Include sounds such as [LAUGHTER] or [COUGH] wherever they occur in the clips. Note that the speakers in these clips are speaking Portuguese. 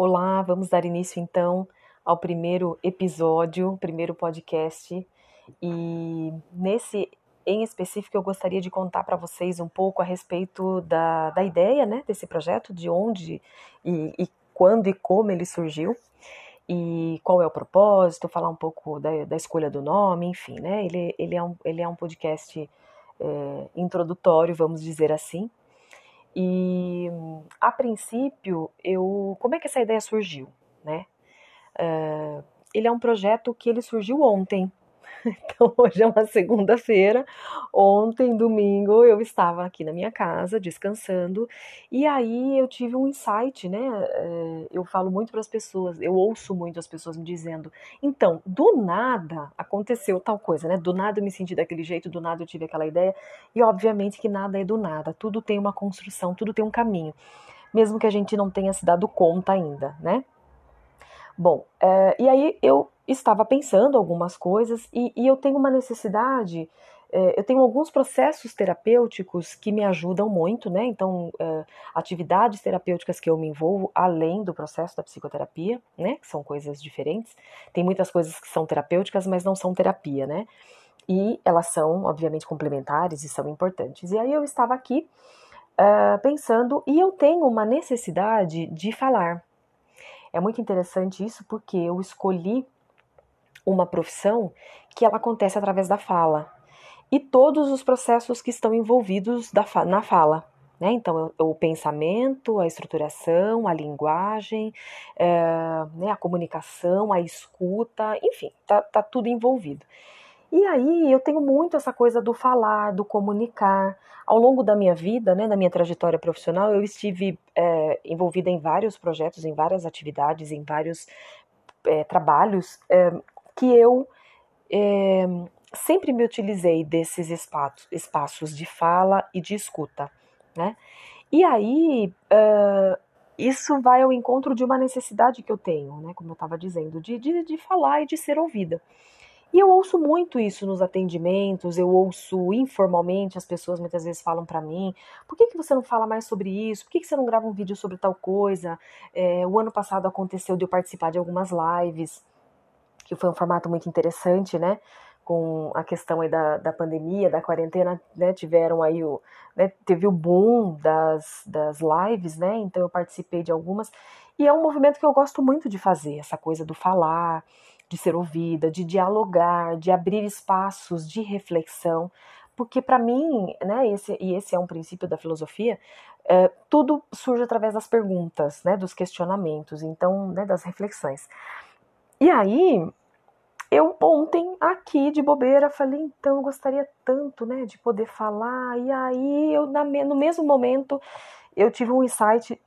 Olá, vamos dar início então ao primeiro episódio, primeiro podcast. E nesse em específico eu gostaria de contar para vocês um pouco a respeito da, da ideia né, desse projeto, de onde e, e quando e como ele surgiu e qual é o propósito, falar um pouco da, da escolha do nome, enfim, né? Ele, ele, é, um, ele é um podcast é, introdutório, vamos dizer assim, e a princípio, eu, como é que essa ideia surgiu, né? Uh, ele é um projeto que ele surgiu ontem, [LAUGHS] Então, hoje é uma segunda-feira. Ontem, domingo, eu estava aqui na minha casa descansando e aí eu tive um insight, né? Eh, eu falo muito para as pessoas, eu ouço muito as pessoas me dizendo: então, do nada aconteceu tal coisa, né? Do nada eu me senti daquele jeito, do nada eu tive aquela ideia. E obviamente que nada é do nada, tudo tem uma construção, tudo tem um caminho, mesmo que a gente não tenha se dado conta ainda, né? Bom, é, e aí eu estava pensando algumas coisas e, e eu tenho uma necessidade, é, eu tenho alguns processos terapêuticos que me ajudam muito, né? Então, é, atividades terapêuticas que eu me envolvo além do processo da psicoterapia, né? Que são coisas diferentes. Tem muitas coisas que são terapêuticas, mas não são terapia, né? E elas são, obviamente, complementares e são importantes. E aí eu estava aqui uh, pensando e eu tenho uma necessidade de falar, é muito interessante isso porque eu escolhi uma profissão que ela acontece através da fala e todos os processos que estão envolvidos da, na fala. Né? Então, o pensamento, a estruturação, a linguagem, é, né, a comunicação, a escuta, enfim, tá, tá tudo envolvido. E aí eu tenho muito essa coisa do falar, do comunicar. Ao longo da minha vida, né, da minha trajetória profissional, eu estive é, envolvida em vários projetos, em várias atividades, em vários é, trabalhos é, que eu é, sempre me utilizei desses espaços, espaços de fala e de escuta, né? E aí uh, isso vai ao encontro de uma necessidade que eu tenho, né? Como eu estava dizendo, de, de, de falar e de ser ouvida. E eu ouço muito isso nos atendimentos, eu ouço informalmente, as pessoas muitas vezes falam para mim, por que, que você não fala mais sobre isso? Por que, que você não grava um vídeo sobre tal coisa? É, o ano passado aconteceu de eu participar de algumas lives, que foi um formato muito interessante, né? Com a questão aí da, da pandemia, da quarentena, né? Tiveram aí o. Né, teve o boom das, das lives, né? Então eu participei de algumas. E é um movimento que eu gosto muito de fazer, essa coisa do falar, de ser ouvida, de dialogar, de abrir espaços de reflexão, porque para mim, né, esse, e esse é um princípio da filosofia, é, tudo surge através das perguntas, né, dos questionamentos, então, né, das reflexões. E aí, eu ontem aqui de bobeira falei, então eu gostaria tanto, né, de poder falar. E aí eu no mesmo momento eu tive um insight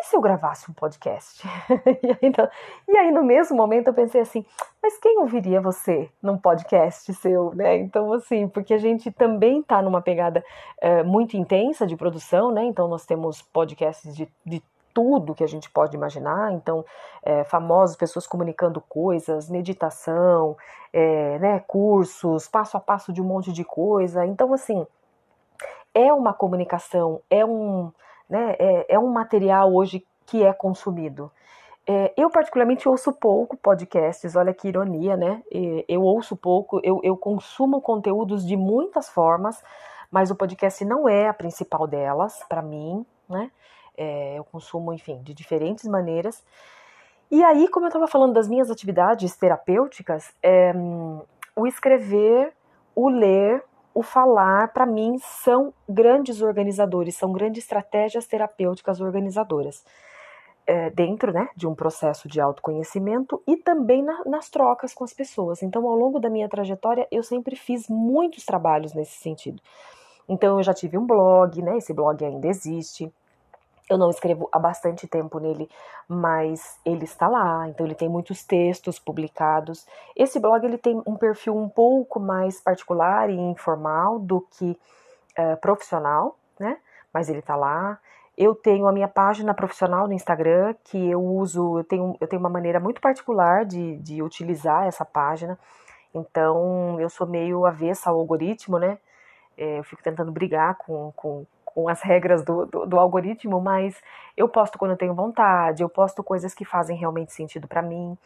e se eu gravasse um podcast? [LAUGHS] e, e, aí, no mesmo momento, eu pensei assim, mas quem ouviria você num podcast seu, né? Então, assim, porque a gente também tá numa pegada é, muito intensa de produção, né? Então, nós temos podcasts de, de tudo que a gente pode imaginar, então, é, famosos, pessoas comunicando coisas, meditação, é, né, cursos, passo a passo de um monte de coisa. Então, assim, é uma comunicação, é um né? É, é um material hoje que é consumido. É, eu, particularmente, ouço pouco podcasts, olha que ironia, né? Eu ouço pouco, eu, eu consumo conteúdos de muitas formas, mas o podcast não é a principal delas, para mim, né? É, eu consumo, enfim, de diferentes maneiras. E aí, como eu estava falando das minhas atividades terapêuticas, é, o escrever, o ler, o falar, para mim, são grandes organizadores, são grandes estratégias terapêuticas organizadoras. É, dentro né, de um processo de autoconhecimento e também na, nas trocas com as pessoas. Então, ao longo da minha trajetória, eu sempre fiz muitos trabalhos nesse sentido. Então, eu já tive um blog, né? Esse blog ainda existe. Eu não escrevo há bastante tempo nele, mas ele está lá, então ele tem muitos textos publicados. Esse blog ele tem um perfil um pouco mais particular e informal do que uh, profissional, né? Mas ele está lá. Eu tenho a minha página profissional no Instagram, que eu uso, eu tenho, eu tenho uma maneira muito particular de, de utilizar essa página. Então, eu sou meio avessa ao algoritmo, né? É, eu fico tentando brigar com, com, com as regras do, do, do, algoritmo, mas eu posto quando eu tenho vontade, eu posto coisas que fazem realmente sentido para mim,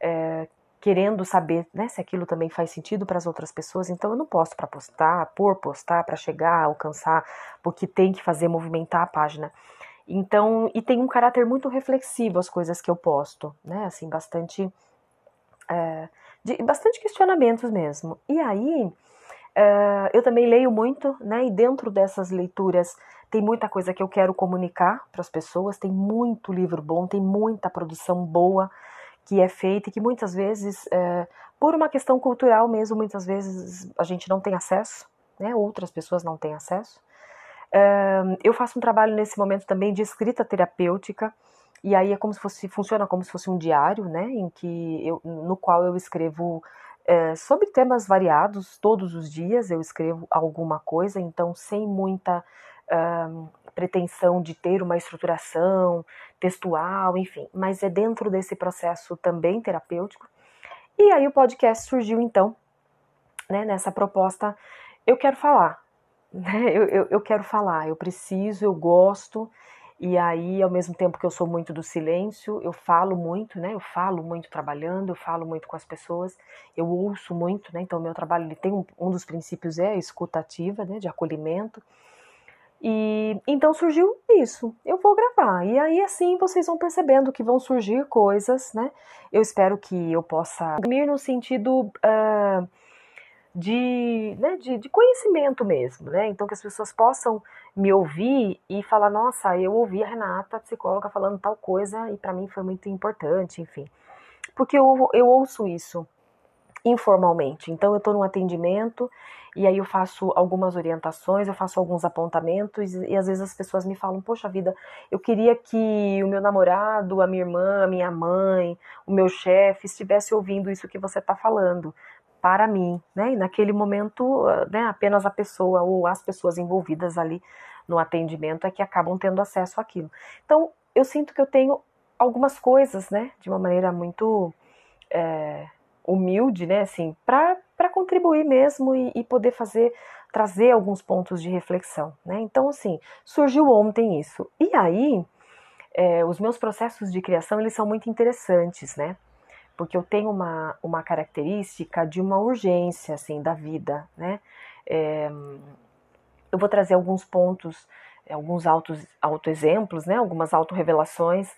é, querendo saber né, se aquilo também faz sentido para as outras pessoas. Então eu não posto para postar, por postar, para chegar, alcançar, porque tem que fazer movimentar a página. Então, e tem um caráter muito reflexivo as coisas que eu posto, né? Assim, bastante. É, de, bastante questionamentos mesmo. E aí, é, eu também leio muito, né? E dentro dessas leituras tem muita coisa que eu quero comunicar para as pessoas, tem muito livro bom, tem muita produção boa que é feita e que muitas vezes, é, por uma questão cultural mesmo, muitas vezes a gente não tem acesso, né? Outras pessoas não têm acesso. É, eu faço um trabalho nesse momento também de escrita terapêutica e aí é como se fosse funciona como se fosse um diário, né? Em que eu, no qual eu escrevo é, sobre temas variados todos os dias eu escrevo alguma coisa, então sem muita pretensão de ter uma estruturação textual, enfim, mas é dentro desse processo também terapêutico. E aí o podcast surgiu então, né, nessa proposta, eu quero falar, [LAUGHS] né, eu, eu, eu quero falar, eu preciso, eu gosto, e aí, ao mesmo tempo que eu sou muito do silêncio, eu falo muito, né? Eu falo muito trabalhando, eu falo muito com as pessoas, eu ouço muito, né? Então, meu trabalho ele tem um, um dos princípios é a escutativa, né? De acolhimento. E então surgiu isso. Eu vou gravar. E aí assim vocês vão percebendo que vão surgir coisas, né? Eu espero que eu possa ir no sentido uh, de, né, de, de, conhecimento mesmo, né? Então que as pessoas possam me ouvir e falar, nossa, eu ouvi a Renata, psicóloga, falando tal coisa e para mim foi muito importante, enfim. Porque eu, eu ouço isso informalmente. Então eu estou num atendimento e aí eu faço algumas orientações, eu faço alguns apontamentos e, e às vezes as pessoas me falam: "Poxa vida, eu queria que o meu namorado, a minha irmã, a minha mãe, o meu chefe estivesse ouvindo isso que você está falando." Para mim, né? E naquele momento, né, apenas a pessoa ou as pessoas envolvidas ali no atendimento é que acabam tendo acesso àquilo. Então, eu sinto que eu tenho algumas coisas, né, de uma maneira muito é, humilde, né, assim, para contribuir mesmo e, e, poder fazer, trazer alguns pontos de reflexão, né. Então, assim, surgiu ontem isso. E aí, é, os meus processos de criação, eles são muito interessantes, né, porque eu tenho uma, uma característica de uma urgência, assim, da vida, né. É, eu vou trazer alguns pontos, alguns autos, autoexemplos, né, algumas autorrevelações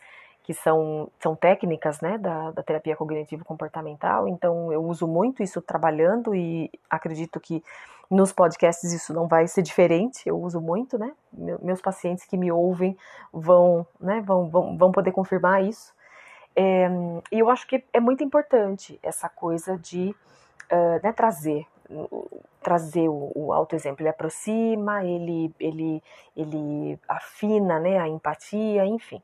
que são, são técnicas né, da, da terapia cognitivo-comportamental, então eu uso muito isso trabalhando e acredito que nos podcasts isso não vai ser diferente, eu uso muito, né? Meus pacientes que me ouvem vão, né, vão, vão, vão poder confirmar isso. É, e eu acho que é muito importante essa coisa de uh, né, trazer trazer o, o autoexemplo, ele aproxima, ele, ele, ele afina né, a empatia, enfim.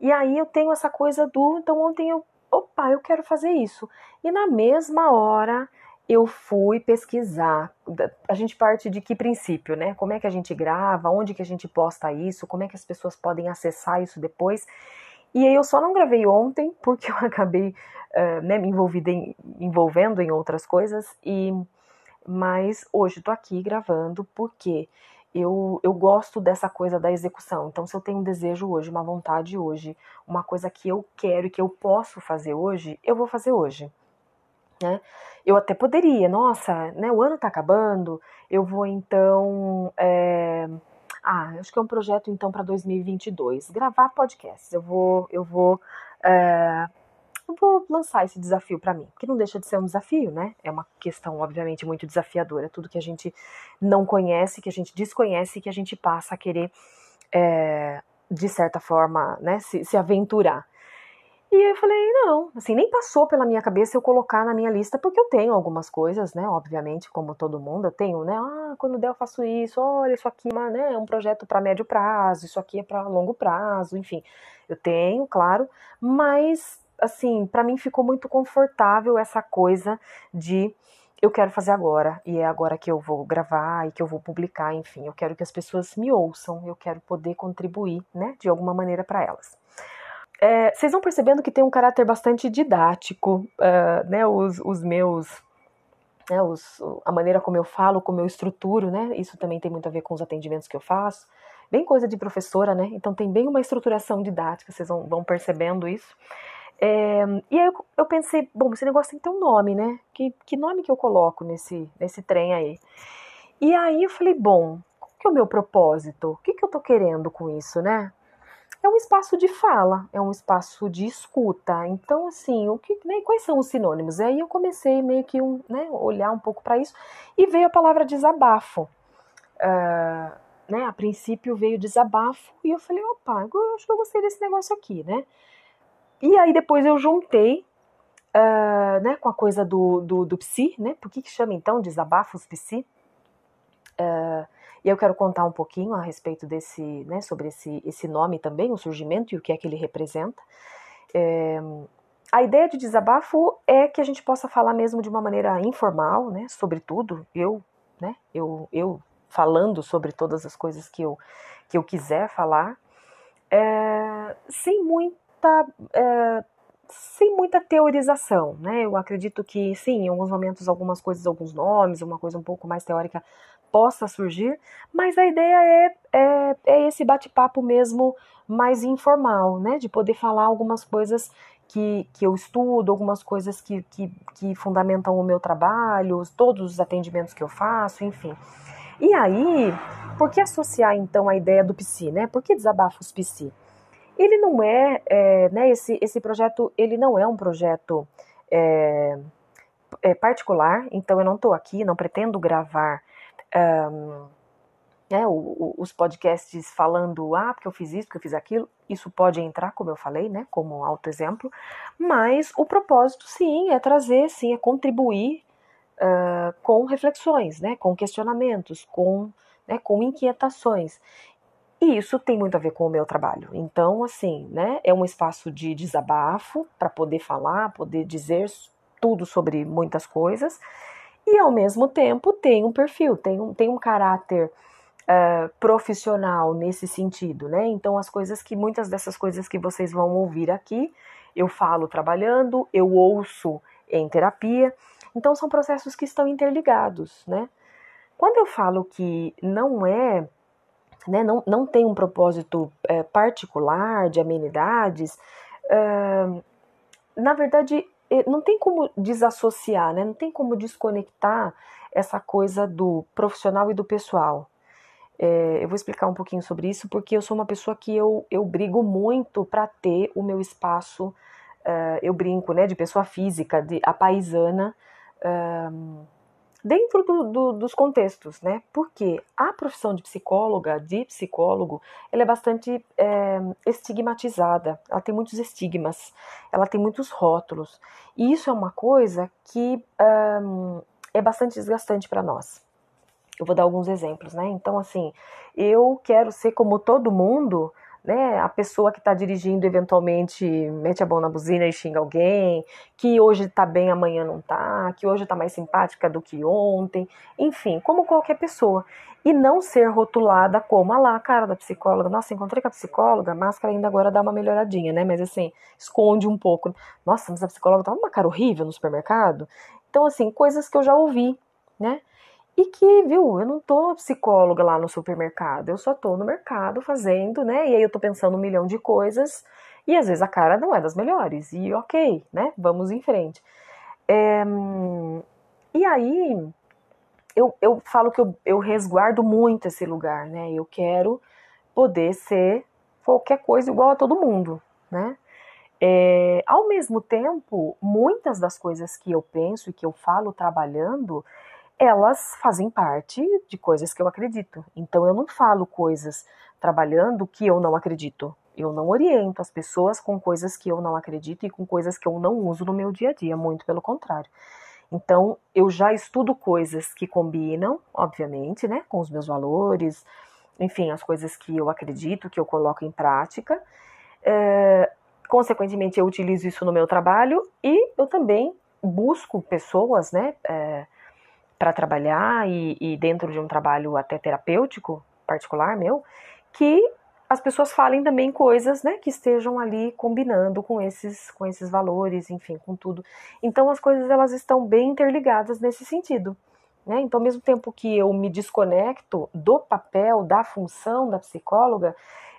E aí eu tenho essa coisa do, então ontem eu, opa, eu quero fazer isso. E na mesma hora eu fui pesquisar. A gente parte de que princípio, né? Como é que a gente grava, onde que a gente posta isso, como é que as pessoas podem acessar isso depois. E aí eu só não gravei ontem porque eu [LAUGHS] acabei uh, né, me em, envolvendo em outras coisas e mas hoje estou aqui gravando porque eu, eu gosto dessa coisa da execução. Então, se eu tenho um desejo hoje, uma vontade hoje, uma coisa que eu quero e que eu posso fazer hoje, eu vou fazer hoje. Né? Eu até poderia, nossa, né, o ano está acabando, eu vou então. É... Ah, acho que é um projeto então para 2022, gravar podcasts. Eu vou, eu vou é eu vou lançar esse desafio para mim, que não deixa de ser um desafio, né? É uma questão, obviamente, muito desafiadora. Tudo que a gente não conhece, que a gente desconhece, que a gente passa a querer, é, de certa forma, né, se, se aventurar. E eu falei, não, assim, nem passou pela minha cabeça eu colocar na minha lista, porque eu tenho algumas coisas, né, obviamente, como todo mundo, eu tenho, né, ah, quando der eu faço isso, olha, isso aqui né, é um projeto para médio prazo, isso aqui é para longo prazo, enfim, eu tenho, claro, mas assim, para mim ficou muito confortável essa coisa de eu quero fazer agora, e é agora que eu vou gravar e que eu vou publicar, enfim, eu quero que as pessoas me ouçam, eu quero poder contribuir, né, de alguma maneira para elas. É, vocês vão percebendo que tem um caráter bastante didático, uh, né, os, os meus, né, os, a maneira como eu falo, como eu estruturo, né, isso também tem muito a ver com os atendimentos que eu faço, bem coisa de professora, né? Então tem bem uma estruturação didática, vocês vão, vão percebendo isso. É, e aí eu, eu, pensei, bom, esse negócio tem que ter um nome, né? Que, que nome que eu coloco nesse, nesse trem aí? E aí eu falei, bom, qual que é o meu propósito? O que, que eu tô querendo com isso, né? É um espaço de fala, é um espaço de escuta. Então, assim, o que, né, quais são os sinônimos? E aí eu comecei meio que um, né, olhar um pouco para isso e veio a palavra desabafo. Uh, né, a princípio veio desabafo e eu falei, opa, eu acho que eu gostei desse negócio aqui, né? E aí depois eu juntei uh, né, com a coisa do, do, do psi, né? Por que, que chama então desabafos psi? Uh, e eu quero contar um pouquinho a respeito desse, né, sobre esse, esse nome também, o surgimento e o que é que ele representa. É, a ideia de desabafo é que a gente possa falar mesmo de uma maneira informal, né, sobre tudo. Eu, né, eu, eu falando sobre todas as coisas que eu, que eu quiser falar, é, sem muita, é, sem muita teorização, né? Eu acredito que sim, em alguns momentos algumas coisas, alguns nomes, uma coisa um pouco mais teórica possa surgir, mas a ideia é, é, é esse bate-papo mesmo mais informal, né? De poder falar algumas coisas que, que eu estudo, algumas coisas que, que, que fundamentam o meu trabalho, todos os atendimentos que eu faço, enfim. E aí, por que associar então a ideia do psi, né? Por que desabafos psi? Ele não é, é né, esse, esse projeto, ele não é um projeto é, é particular, então eu não estou aqui, não pretendo gravar um, né, o, o, os podcasts falando, ah, porque eu fiz isso, porque eu fiz aquilo, isso pode entrar, como eu falei, né, como autoexemplo, mas o propósito, sim, é trazer, sim, é contribuir uh, com reflexões, né, com questionamentos, com, né, com inquietações. E isso tem muito a ver com o meu trabalho. Então, assim, né, é um espaço de desabafo para poder falar, poder dizer tudo sobre muitas coisas. E ao mesmo tempo tem um perfil, tem um, tem um caráter uh, profissional nesse sentido, né? Então, as coisas que, muitas dessas coisas que vocês vão ouvir aqui, eu falo trabalhando, eu ouço em terapia. Então, são processos que estão interligados, né? Quando eu falo que não é né, não, não tem um propósito é, particular de amenidades, é, na verdade, não tem como desassociar, né, não tem como desconectar essa coisa do profissional e do pessoal. É, eu vou explicar um pouquinho sobre isso, porque eu sou uma pessoa que eu, eu brigo muito para ter o meu espaço, é, eu brinco, né, de pessoa física, de a paisana, é, dentro do, do, dos contextos, né? Porque a profissão de psicóloga, de psicólogo, ela é bastante é, estigmatizada, ela tem muitos estigmas, ela tem muitos rótulos, e isso é uma coisa que um, é bastante desgastante para nós. Eu vou dar alguns exemplos, né? Então, assim, eu quero ser como todo mundo, né, a pessoa que está dirigindo eventualmente mete a mão na buzina e xinga alguém, que hoje está bem, amanhã não está, que hoje está mais simpática do que ontem, enfim, como qualquer pessoa. E não ser rotulada como, ah lá, cara da psicóloga, nossa, encontrei com a psicóloga, a máscara ainda agora dá uma melhoradinha, né, mas assim, esconde um pouco. Nossa, mas a psicóloga tá uma cara horrível no supermercado. Então, assim, coisas que eu já ouvi, né, e que, viu, eu não tô psicóloga lá no supermercado, eu só tô no mercado fazendo, né? E aí eu tô pensando um milhão de coisas e às vezes a cara não é das melhores. E ok, né? Vamos em frente. É, e aí eu, eu falo que eu, eu resguardo muito esse lugar, né? Eu quero poder ser qualquer coisa igual a todo mundo, né? É, ao mesmo tempo, muitas das coisas que eu penso e que eu falo trabalhando, elas fazem parte de coisas que eu acredito. Então eu não falo coisas trabalhando que eu não acredito. Eu não oriento as pessoas com coisas que eu não acredito e com coisas que eu não uso no meu dia a dia, muito pelo contrário. Então, eu já estudo coisas que combinam, obviamente, né, com os meus valores, enfim, as coisas que eu acredito, que eu coloco em prática. É, consequentemente, eu utilizo isso no meu trabalho e eu também busco pessoas, né, é, para trabalhar e, e dentro de um trabalho até terapêutico particular meu, que as pessoas falem também coisas, né, que estejam ali combinando com esses, com esses valores, enfim, com tudo. Então as coisas elas estão bem interligadas nesse sentido, Né? Então, ao mesmo tempo que eu me desconecto do papel, da função da psicóloga,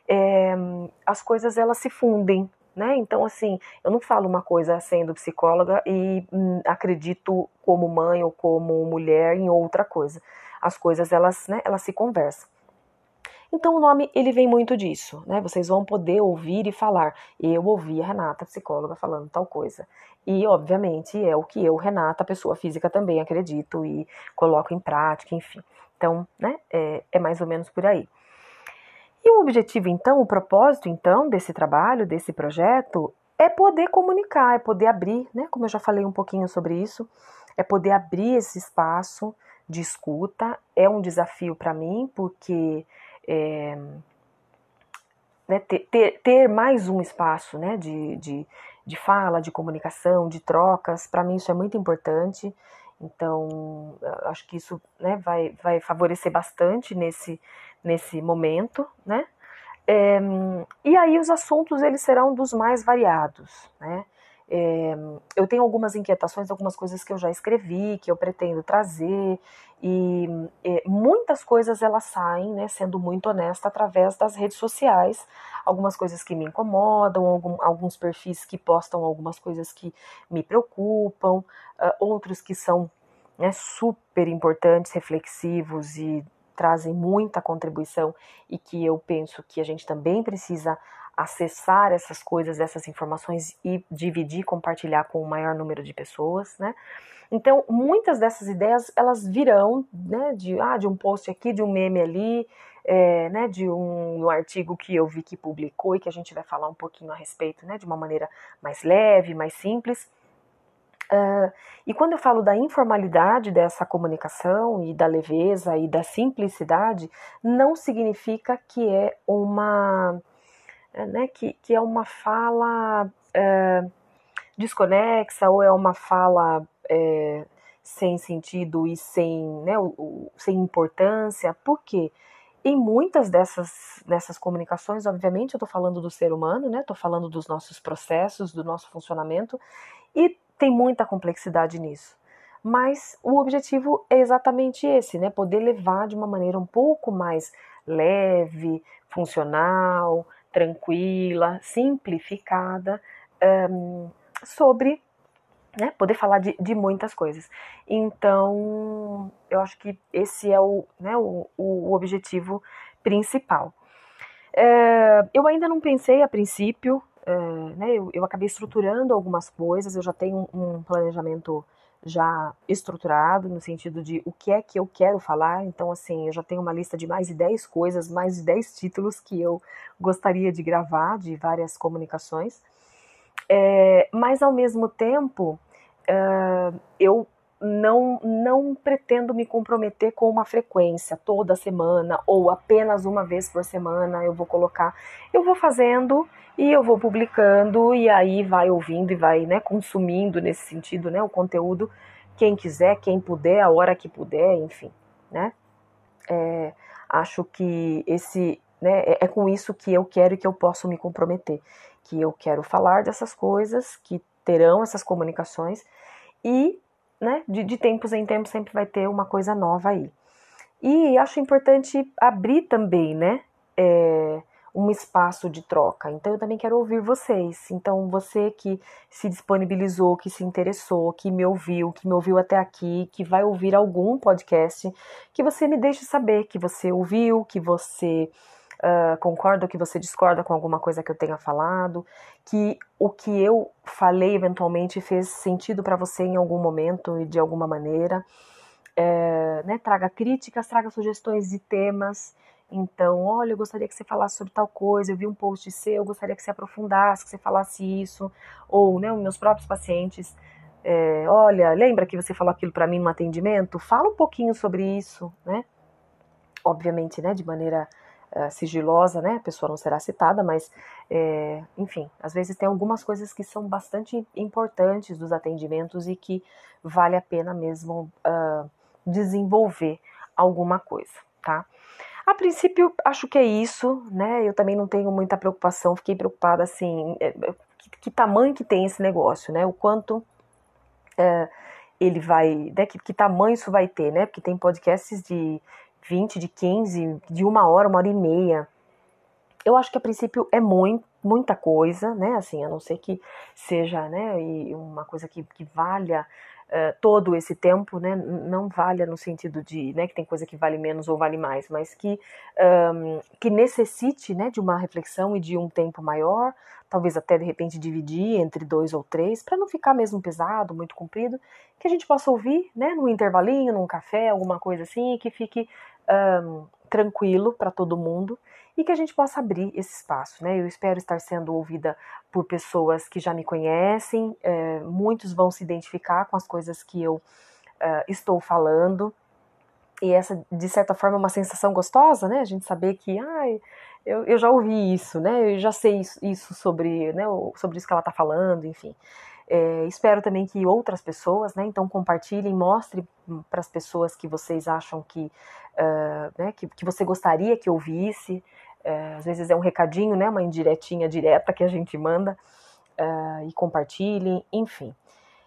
é, as coisas elas se fundem. Né? Então, assim, eu não falo uma coisa sendo psicóloga e hum, acredito como mãe ou como mulher em outra coisa. As coisas elas, né, elas se conversam. Então o nome ele vem muito disso, né? Vocês vão poder ouvir e falar. Eu ouvi a Renata, psicóloga, falando tal coisa. E obviamente é o que eu, Renata, pessoa física, também acredito e coloco em prática, enfim. Então, né? É, é mais ou menos por aí. E o objetivo, então, o propósito, então, desse trabalho, desse projeto, é poder comunicar, é poder abrir, né? Como eu já falei um pouquinho sobre isso, é poder abrir esse espaço de escuta. É um desafio para mim, porque é, né, ter, ter, ter, mais um espaço né, de, de, de fala, de comunicação, de trocas, para mim isso é muito importante. Então, acho que isso né, vai, vai favorecer bastante nesse, nesse momento, né? É, e aí os assuntos eles serão dos mais variados, né? É, eu tenho algumas inquietações, algumas coisas que eu já escrevi, que eu pretendo trazer, e é, muitas coisas elas saem, né, sendo muito honesta, através das redes sociais. Algumas coisas que me incomodam, algum, alguns perfis que postam algumas coisas que me preocupam, uh, outros que são né, super importantes, reflexivos e trazem muita contribuição e que eu penso que a gente também precisa acessar essas coisas, essas informações e dividir, compartilhar com o maior número de pessoas, né? Então, muitas dessas ideias, elas virão, né, de, ah, de um post aqui, de um meme ali, é, né, de um, um, artigo que eu vi que publicou e que a gente vai falar um pouquinho a respeito, né, de uma maneira mais leve, mais simples. Uh, e quando eu falo da informalidade dessa comunicação e da leveza e da simplicidade, não significa que é uma né, que, que é uma fala é, desconexa ou é uma fala é, sem sentido e sem, né, o, o, sem importância, porque em muitas dessas, dessas comunicações, obviamente, eu estou falando do ser humano, né, estou falando dos nossos processos, do nosso funcionamento, e tem muita complexidade nisso. Mas o objetivo é exatamente esse, né? Poder levar de uma maneira um pouco mais leve, funcional, tranquila, simplificada um, sobre né, poder falar de, de, muitas coisas. Então, eu acho que esse é o, né, o, o objetivo principal. É, eu ainda não pensei a princípio, é, né, eu, eu, acabei estruturando algumas coisas, eu já tenho um, um planejamento já estruturado, no sentido de o que é que eu quero falar. Então, assim, eu já tenho uma lista de mais de 10 coisas, mais de 10 títulos que eu gostaria de gravar, de várias comunicações. É, mas, ao mesmo tempo, uh, eu não, não pretendo me comprometer com uma frequência toda semana ou apenas uma vez por semana eu vou colocar. Eu vou fazendo e eu vou publicando e aí vai ouvindo e vai né, consumindo nesse sentido né, o conteúdo quem quiser, quem puder, a hora que puder, enfim, né? É, acho que esse né, é, é com isso que eu quero e que eu posso me comprometer, que eu quero falar dessas coisas, que terão essas comunicações e né, de, de tempos em tempos sempre vai ter uma coisa nova aí. E acho importante abrir também, né? É, um espaço de troca. Então eu também quero ouvir vocês. Então você que se disponibilizou, que se interessou, que me ouviu, que me ouviu até aqui, que vai ouvir algum podcast, que você me deixe saber que você ouviu, que você uh, concorda, que você discorda com alguma coisa que eu tenha falado, que o que eu falei eventualmente fez sentido para você em algum momento e de alguma maneira. É, né, traga críticas, traga sugestões de temas. Então, olha, eu gostaria que você falasse sobre tal coisa, eu vi um post seu, eu gostaria que você aprofundasse, que você falasse isso, ou, né, meus próprios pacientes, é, olha, lembra que você falou aquilo para mim no atendimento? Fala um pouquinho sobre isso, né? Obviamente, né, de maneira uh, sigilosa, né, a pessoa não será citada, mas, é, enfim, às vezes tem algumas coisas que são bastante importantes dos atendimentos e que vale a pena mesmo uh, desenvolver alguma coisa, tá? A princípio, acho que é isso, né? Eu também não tenho muita preocupação, fiquei preocupada assim, é, que, que tamanho que tem esse negócio, né? O quanto é, ele vai, né, que, que tamanho isso vai ter, né? Porque tem podcasts de 20, de 15, de uma hora, uma hora e meia. Eu acho que a princípio é muito, muita coisa, né? Assim, a não ser que seja, né, uma coisa que, que valha uh, todo esse tempo, né? Não valha no sentido de, né, que tem coisa que vale menos ou vale mais, mas que um, que necessite, né, de uma reflexão e de um tempo maior, talvez até de repente dividir entre dois ou três, para não ficar mesmo pesado, muito comprido, que a gente possa ouvir, né, no intervalinho, num café, alguma coisa assim, e que fique um, tranquilo para todo mundo e que a gente possa abrir esse espaço. Né? Eu espero estar sendo ouvida por pessoas que já me conhecem, é, muitos vão se identificar com as coisas que eu uh, estou falando. E essa, de certa forma, é uma sensação gostosa, né? A gente saber que, ai, eu, eu já ouvi isso, né? Eu já sei isso, isso sobre, né, sobre isso que ela está falando, enfim. É, espero também que outras pessoas, né, então compartilhem, mostre para as pessoas que vocês acham que, uh, né, que, que, você gostaria que ouvisse. Uh, às vezes é um recadinho, né, uma indiretinha direta que a gente manda uh, e compartilhem, enfim.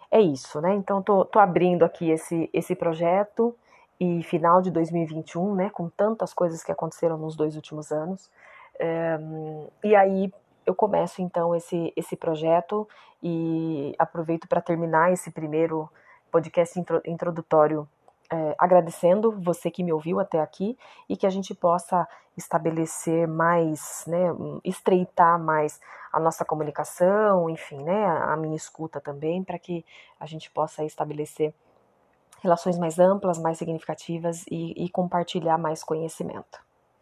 É isso, né? Então tô, tô abrindo aqui esse, esse projeto e final de 2021, né, com tantas coisas que aconteceram nos dois últimos anos. Um, e aí eu começo então esse, esse projeto e aproveito para terminar esse primeiro podcast intro, introdutório é, agradecendo você que me ouviu até aqui e que a gente possa estabelecer mais, né, estreitar mais a nossa comunicação, enfim, né, a minha escuta também, para que a gente possa estabelecer relações mais amplas, mais significativas e, e compartilhar mais conhecimento.